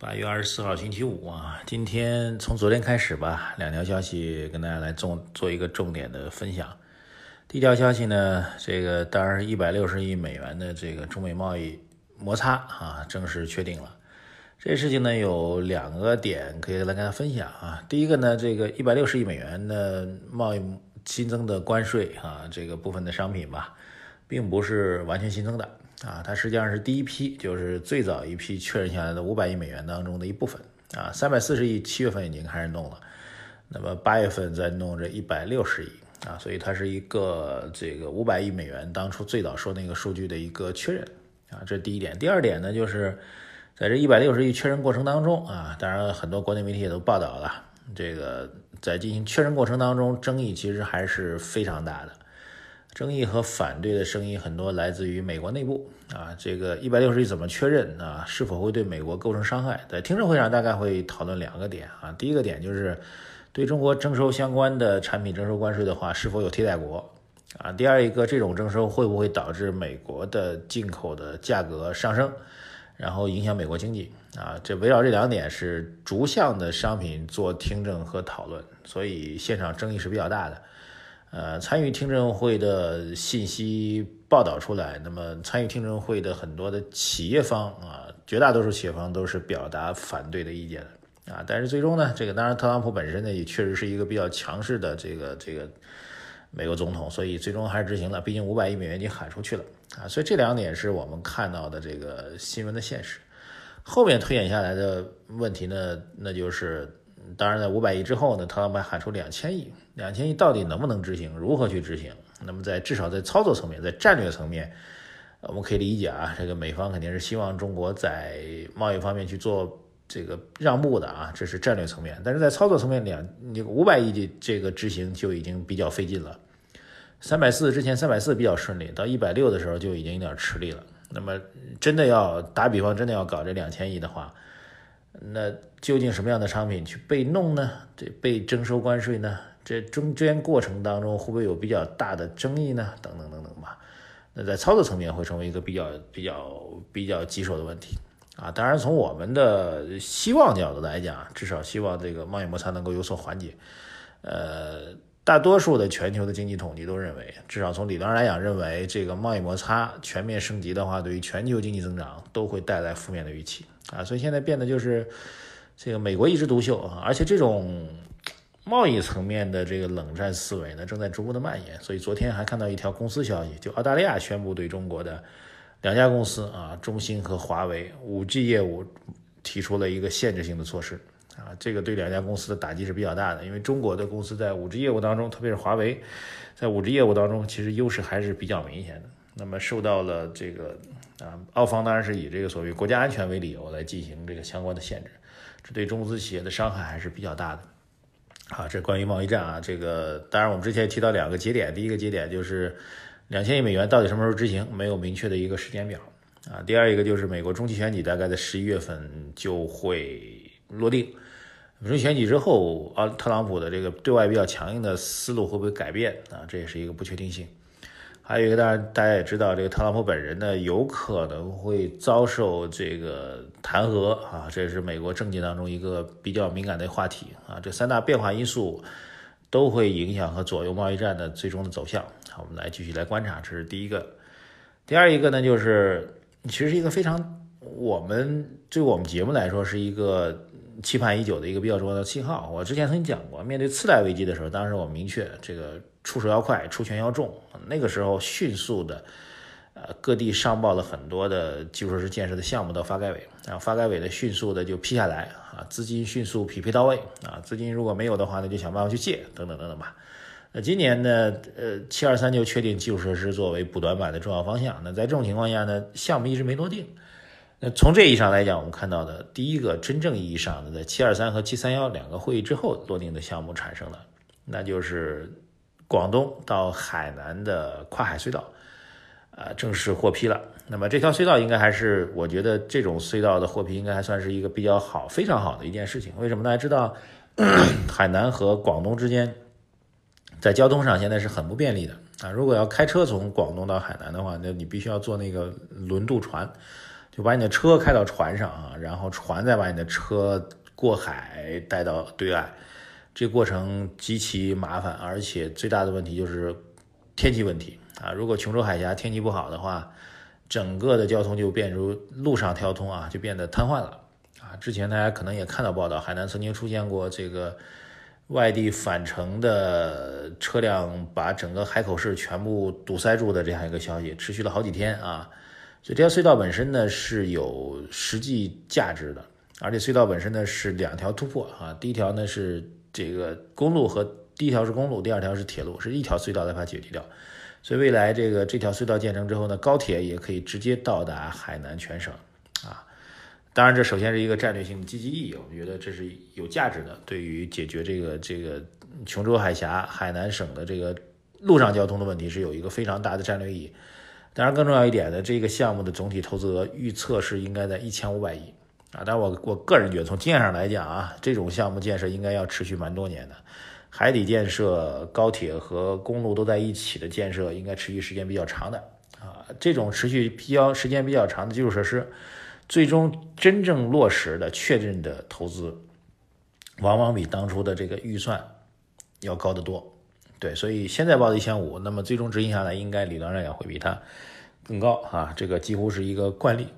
八月二十四号星期五啊，今天从昨天开始吧，两条消息跟大家来重做一个重点的分享。第一条消息呢，这个当然一百六十亿美元的这个中美贸易摩擦啊，正式确定了。这事情呢有两个点可以来跟大家分享啊。第一个呢，这个一百六十亿美元的贸易新增的关税啊，这个部分的商品吧，并不是完全新增的。啊，它实际上是第一批，就是最早一批确认下来的五百亿美元当中的一部分啊。三百四十亿七月份已经开始弄了，那么八月份再弄这一百六十亿啊，所以它是一个这个五百亿美元当初最早说那个数据的一个确认啊，这是第一点。第二点呢，就是在这一百六十亿确认过程当中啊，当然很多国内媒体也都报道了，这个在进行确认过程当中，争议其实还是非常大的。争议和反对的声音很多来自于美国内部啊，这个一百六十亿怎么确认啊？是否会对美国构成伤害？在听证会上大概会讨论两个点啊。第一个点就是对中国征收相关的产品征收关税的话，是否有替代国啊？第二一个，这种征收会不会导致美国的进口的价格上升，然后影响美国经济啊？这围绕这两点是逐项的商品做听证和讨论，所以现场争议是比较大的。呃，参与听证会的信息报道出来，那么参与听证会的很多的企业方啊，绝大多数企业方都是表达反对的意见的啊。但是最终呢，这个当然特朗普本身呢也确实是一个比较强势的这个这个美国总统，所以最终还是执行了。毕竟五百亿美元已经喊出去了啊，所以这两点是我们看到的这个新闻的现实。后面推演下来的问题呢，那就是。当然，在五百亿之后呢，特朗普喊出两千亿，两千亿到底能不能执行？如何去执行？那么在至少在操作层面，在战略层面，我们可以理解啊，这个美方肯定是希望中国在贸易方面去做这个让步的啊，这是战略层面。但是在操作层面，两你五百亿的这个执行就已经比较费劲了。三百四之前三百四比较顺利，到一百六的时候就已经有点吃力了。那么真的要打比方，真的要搞这两千亿的话。那究竟什么样的商品去被弄呢？这被征收关税呢？这中间过程当中会不会有比较大的争议呢？等等等等吧。那在操作层面会成为一个比较比较比较棘手的问题啊。当然，从我们的希望角度来讲，至少希望这个贸易摩擦能够有所缓解。呃，大多数的全球的经济统计都认为，至少从理论上来讲，认为这个贸易摩擦全面升级的话，对于全球经济增长都会带来负面的预期。啊，所以现在变得就是这个美国一枝独秀啊，而且这种贸易层面的这个冷战思维呢，正在逐步的蔓延。所以昨天还看到一条公司消息，就澳大利亚宣布对中国的两家公司啊，中兴和华为五 G 业务提出了一个限制性的措施啊，这个对两家公司的打击是比较大的，因为中国的公司在五 G 业务当中，特别是华为在五 G 业务当中，其实优势还是比较明显的。那么受到了这个。啊，澳方当然是以这个所谓国家安全为理由来进行这个相关的限制，这对中资企业的伤害还是比较大的。啊，这关于贸易战啊，这个当然我们之前提到两个节点，第一个节点就是两千亿美元到底什么时候执行，没有明确的一个时间表啊。第二一个就是美国中期选举大概在十一月份就会落定，中期选举之后，啊，特朗普的这个对外比较强硬的思路会不会改变啊？这也是一个不确定性。还有一个，当然大家也知道，这个特朗普本人呢，有可能会遭受这个弹劾啊，这也是美国政界当中一个比较敏感的话题啊。这三大变化因素都会影响和左右贸易战的最终的走向。好，我们来继续来观察，这是第一个。第二一个呢，就是其实是一个非常我们对我们节目来说是一个期盼已久的一个比较重要的信号。我之前曾经讲过，面对次贷危机的时候，当时我明确这个。出手要快，出拳要重。那个时候，迅速的，呃，各地上报了很多的基础设施建设的项目到发改委，然后发改委呢，迅速的就批下来啊，资金迅速匹配到位啊，资金如果没有的话，那就想办法去借，等等等等吧。那今年呢，呃，七二三就确定基础设施作为补短板的重要方向。那在这种情况下呢，项目一直没落定。那从这意义上来讲，我们看到的第一个真正意义上的，在七二三和七三幺两个会议之后落定的项目产生了。那就是广东到海南的跨海隧道，呃，正式获批了。那么这条隧道应该还是，我觉得这种隧道的获批应该还算是一个比较好、非常好的一件事情。为什么大家知道，海南和广东之间在交通上现在是很不便利的啊？如果要开车从广东到海南的话，那你必须要坐那个轮渡船，就把你的车开到船上啊，然后船再把你的车过海带到对岸，这过程极其麻烦，而且最大的问题就是天气问题啊。如果琼州海峡天气不好的话，整个的交通就变如路上交通啊，就变得瘫痪了啊！之前大家可能也看到报道，海南曾经出现过这个外地返程的车辆把整个海口市全部堵塞住的这样一个消息，持续了好几天啊！这条隧道本身呢是有实际价值的，而且隧道本身呢是两条突破啊，第一条呢是这个公路和第一条是公路，第二条是铁路，是一条隧道来把它解决掉。所以未来这个这条隧道建成之后呢，高铁也可以直接到达海南全省，啊，当然这首先是一个战略性的积极意义，我们觉得这是有价值的，对于解决这个这个琼州海峡海南省的这个陆上交通的问题是有一个非常大的战略意义。当然更重要一点呢，这个项目的总体投资额预测是应该在一千五百亿，啊，但我我个人觉得从经验上来讲啊，这种项目建设应该要持续蛮多年的。海底建设、高铁和公路都在一起的建设，应该持续时间比较长的啊。这种持续比较时间比较长的基础设施，最终真正落实的确认的投资，往往比当初的这个预算要高得多。对，所以现在报的一千五，那么最终执行下来，应该理论上也会比它更高啊。这个几乎是一个惯例。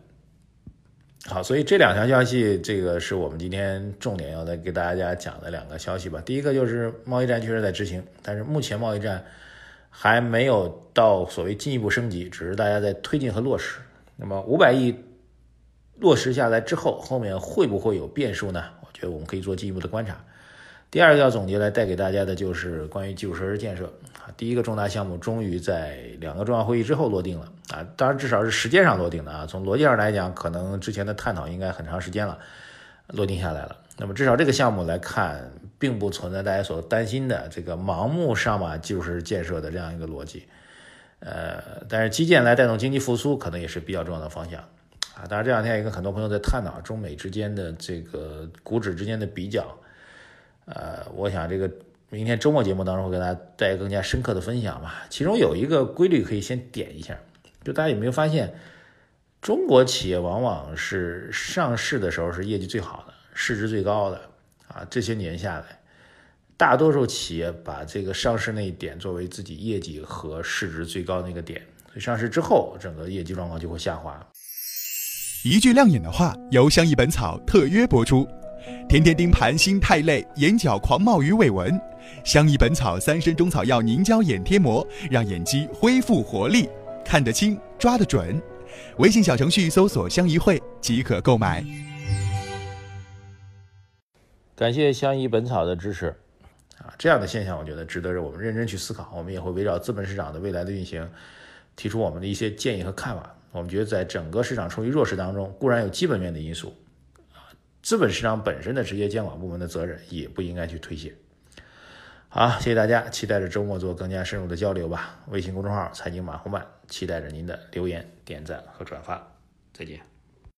好，所以这两条消息，这个是我们今天重点要再给大家讲的两个消息吧。第一个就是贸易战确实在执行，但是目前贸易战还没有到所谓进一步升级，只是大家在推进和落实。那么五百亿落实下来之后，后面会不会有变数呢？我觉得我们可以做进一步的观察。第二个要总结来带给大家的就是关于基础设施建设啊，第一个重大项目终于在两个重要会议之后落定了啊，当然至少是时间上落定的啊，从逻辑上来讲，可能之前的探讨应该很长时间了，落定下来了。那么至少这个项目来看，并不存在大家所担心的这个盲目上马基础设施建设的这样一个逻辑，呃，但是基建来带动经济复苏，可能也是比较重要的方向啊。当然这两天也跟很多朋友在探讨中美之间的这个股指之间的比较。呃，我想这个明天周末节目当中会给大家带来更加深刻的分享吧。其中有一个规律可以先点一下，就大家有没有发现，中国企业往往是上市的时候是业绩最好的，市值最高的啊。这些年下来，大多数企业把这个上市那一点作为自己业绩和市值最高的那个点，所以上市之后整个业绩状况就会下滑。一句亮眼的话，由相宜本草特约播出。天天盯盘心太累，眼角狂冒鱼尾纹。相宜本草三参中草药凝胶眼贴膜，让眼肌恢复活力，看得清，抓得准。微信小程序搜索“相宜会”即可购买。感谢相宜本草的支持啊！这样的现象，我觉得值得我们认真去思考。我们也会围绕资本市场的未来的运行，提出我们的一些建议和看法。我们觉得，在整个市场处于弱势当中，固然有基本面的因素。资本市场本身的直接监管部门的责任也不应该去推卸。好，谢谢大家，期待着周末做更加深入的交流吧。微信公众号财经马红漫，期待着您的留言、点赞和转发。再见。